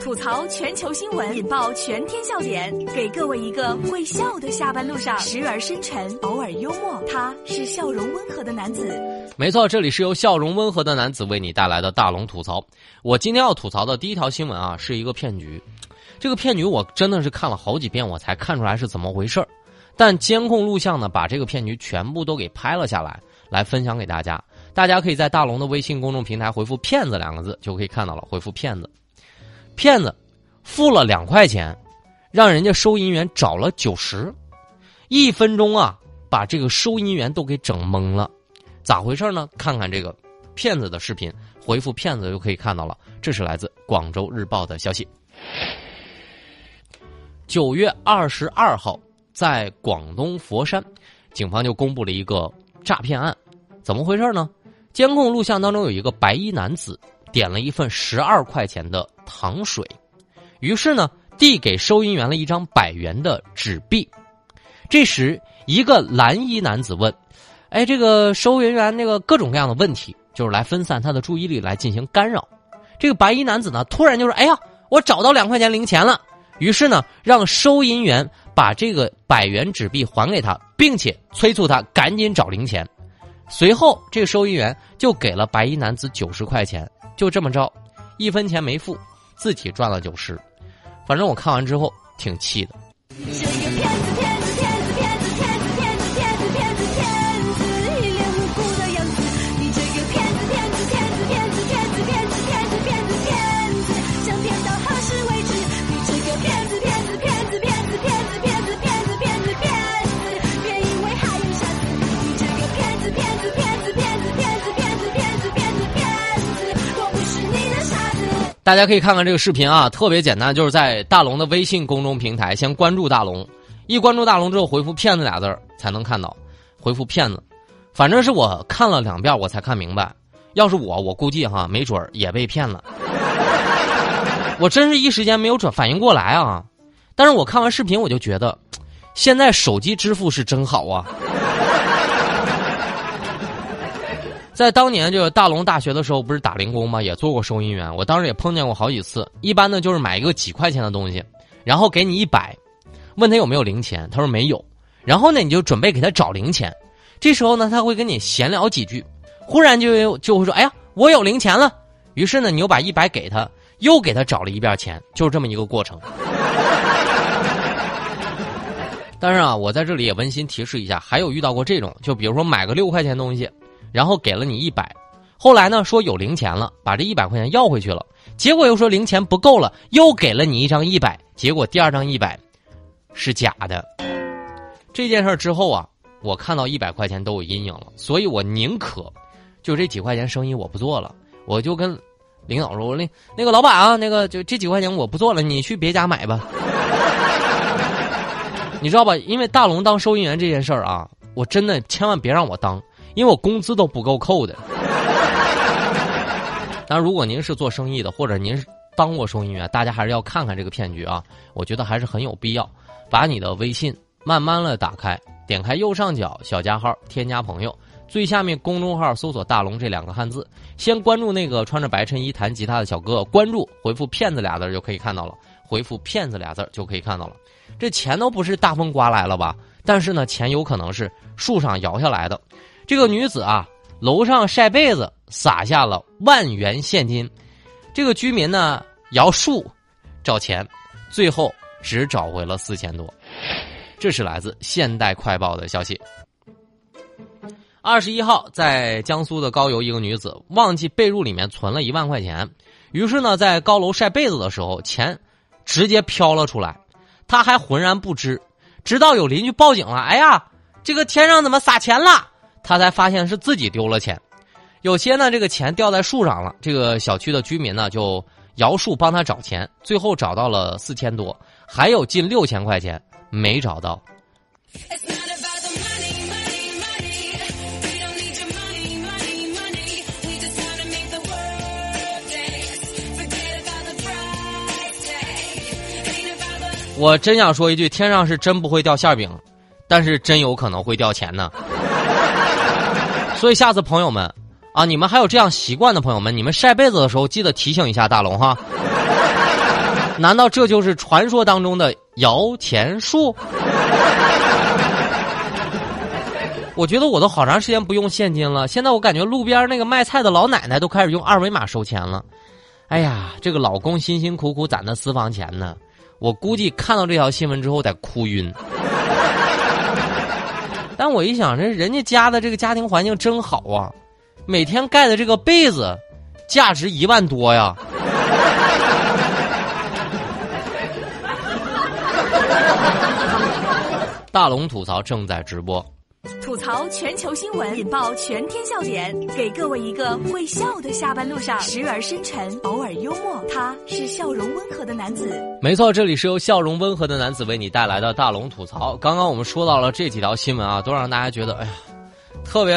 吐槽全球新闻，引爆全天笑点，给各位一个会笑的下班路上，时而深沉，偶尔幽默。他是笑容温和的男子。没错，这里是由笑容温和的男子为你带来的大龙吐槽。我今天要吐槽的第一条新闻啊，是一个骗局。这个骗局我真的是看了好几遍，我才看出来是怎么回事儿但监控录像呢，把这个骗局全部都给拍了下来，来分享给大家。大家可以在大龙的微信公众平台回复“骗子”两个字，就可以看到了。回复“骗子”，骗子付了两块钱，让人家收银员找了九十，一分钟啊，把这个收银员都给整懵了。咋回事呢？看看这个骗子的视频，回复“骗子”就可以看到了。这是来自广州日报的消息。九月二十二号，在广东佛山，警方就公布了一个诈骗案，怎么回事呢？监控录像当中有一个白衣男子点了一份十二块钱的糖水，于是呢递给收银员了一张百元的纸币。这时，一个蓝衣男子问：“哎，这个收银员那个各种各样的问题，就是来分散他的注意力，来进行干扰。”这个白衣男子呢，突然就说：“哎呀，我找到两块钱零钱了。”于是呢，让收银员把这个百元纸币还给他，并且催促他赶紧找零钱。随后，这个收银员就给了白衣男子九十块钱，就这么着，一分钱没付，自己赚了九十。反正我看完之后挺气的。大家可以看看这个视频啊，特别简单，就是在大龙的微信公众平台先关注大龙，一关注大龙之后回复“骗子”俩字儿才能看到，回复“骗子”，反正是我看了两遍我才看明白，要是我，我估计哈没准儿也被骗了，我真是一时间没有转反应过来啊，但是我看完视频我就觉得，现在手机支付是真好啊。在当年就是大龙大学的时候，不是打零工吗？也做过收银员。我当时也碰见过好几次。一般呢，就是买一个几块钱的东西，然后给你一百，问他有没有零钱，他说没有。然后呢，你就准备给他找零钱。这时候呢，他会跟你闲聊几句，忽然就就会说：“哎呀，我有零钱了。”于是呢，你又把一百给他，又给他找了一遍钱，就是这么一个过程。当然啊，我在这里也温馨提示一下，还有遇到过这种，就比如说买个六块钱东西。然后给了你一百，后来呢说有零钱了，把这一百块钱要回去了，结果又说零钱不够了，又给了你一张一百，结果第二张一百是假的。这件事之后啊，我看到一百块钱都有阴影了，所以我宁可就这几块钱生意我不做了，我就跟领导说，我那那个老板啊，那个就这几块钱我不做了，你去别家买吧。你知道吧？因为大龙当收银员这件事儿啊，我真的千万别让我当。因为我工资都不够扣的，那，如果您是做生意的，或者您是当过收银员，大家还是要看看这个骗局啊。我觉得还是很有必要，把你的微信慢慢的打开，点开右上角小加号，添加朋友，最下面公众号搜索“大龙”这两个汉字，先关注那个穿着白衬衣弹吉他的小哥哥，关注回复“骗子”俩字就可以看到了，回复“骗子”俩字就可以看到了。这钱都不是大风刮来了吧？但是呢，钱有可能是树上摇下来的。这个女子啊，楼上晒被子，撒下了万元现金。这个居民呢，摇树找钱，最后只找回了四千多。这是来自《现代快报》的消息。二十一号，在江苏的高邮，一个女子忘记被褥里面存了一万块钱，于是呢，在高楼晒被子的时候，钱直接飘了出来，她还浑然不知，直到有邻居报警了，哎呀，这个天上怎么撒钱了？他才发现是自己丢了钱，有些呢这个钱掉在树上了，这个小区的居民呢就摇树帮他找钱，最后找到了四千多，还有近六千块钱没找到。我真想说一句，天上是真不会掉馅饼，但是真有可能会掉钱呢。所以下次朋友们，啊，你们还有这样习惯的朋友们，你们晒被子的时候记得提醒一下大龙哈。难道这就是传说当中的摇钱树？我觉得我都好长时间不用现金了，现在我感觉路边那个卖菜的老奶奶都开始用二维码收钱了。哎呀，这个老公辛辛苦苦攒的私房钱呢，我估计看到这条新闻之后得哭晕。但我一想，这人家家的这个家庭环境真好啊，每天盖的这个被子，价值一万多呀。大龙吐槽正在直播。吐槽全球新闻，引爆全天笑点，给各位一个会笑的下班路上，时而深沉，偶尔幽默。他是笑容温和的男子。没错，这里是由笑容温和的男子为你带来的大龙吐槽。刚刚我们说到了这几条新闻啊，都让大家觉得，哎呀，特别，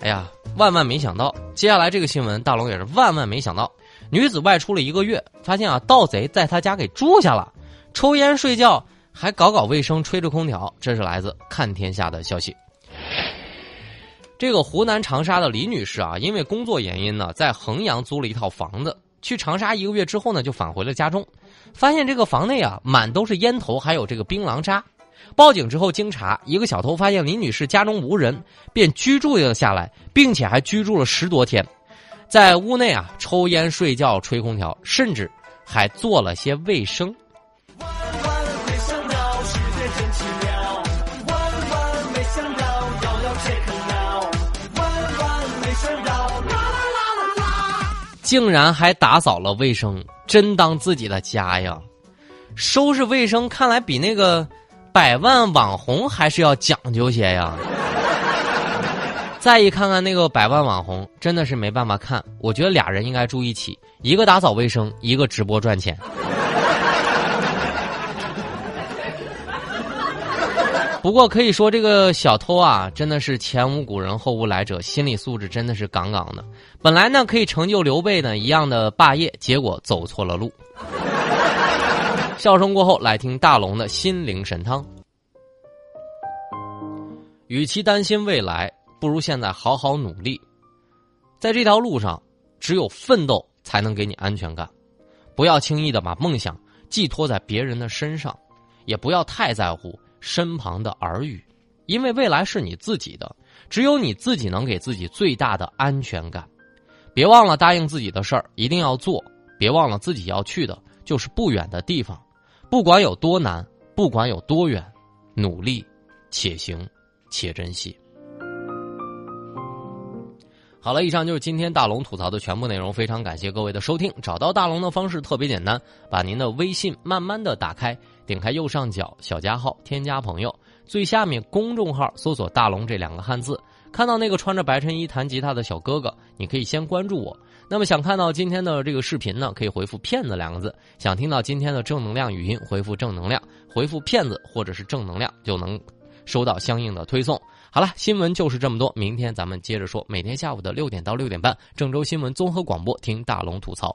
哎呀，万万没想到。接下来这个新闻，大龙也是万万没想到。女子外出了一个月，发现啊，盗贼在她家给住下了，抽烟睡觉，还搞搞卫生，吹着空调。这是来自看天下的消息。这个湖南长沙的李女士啊，因为工作原因呢，在衡阳租了一套房子。去长沙一个月之后呢，就返回了家中，发现这个房内啊，满都是烟头，还有这个槟榔渣。报警之后经查，一个小偷发现李女士家中无人，便居住了下来，并且还居住了十多天，在屋内啊抽烟、睡觉、吹空调，甚至还做了些卫生。竟然还打扫了卫生，真当自己的家呀！收拾卫生看来比那个百万网红还是要讲究些呀。再一看看那个百万网红，真的是没办法看。我觉得俩人应该住一起，一个打扫卫生，一个直播赚钱。不过可以说，这个小偷啊，真的是前无古人后无来者，心理素质真的是杠杠的。本来呢，可以成就刘备呢一样的霸业，结果走错了路。笑声过后，来听大龙的心灵神汤。与其担心未来，不如现在好好努力。在这条路上，只有奋斗才能给你安全感。不要轻易的把梦想寄托在别人的身上，也不要太在乎。身旁的耳语，因为未来是你自己的，只有你自己能给自己最大的安全感。别忘了答应自己的事儿，一定要做。别忘了自己要去的就是不远的地方，不管有多难，不管有多远，努力且行且珍惜。好了，以上就是今天大龙吐槽的全部内容，非常感谢各位的收听。找到大龙的方式特别简单，把您的微信慢慢的打开。点开右上角小加号，添加朋友，最下面公众号搜索“大龙”这两个汉字，看到那个穿着白衬衣弹吉他的小哥哥，你可以先关注我。那么想看到今天的这个视频呢，可以回复“骗子”两个字；想听到今天的正能量语音，回复“正能量”，回复“骗子”或者是“正能量”，就能收到相应的推送。好了，新闻就是这么多，明天咱们接着说。每天下午的六点到六点半，郑州新闻综合广播，听大龙吐槽。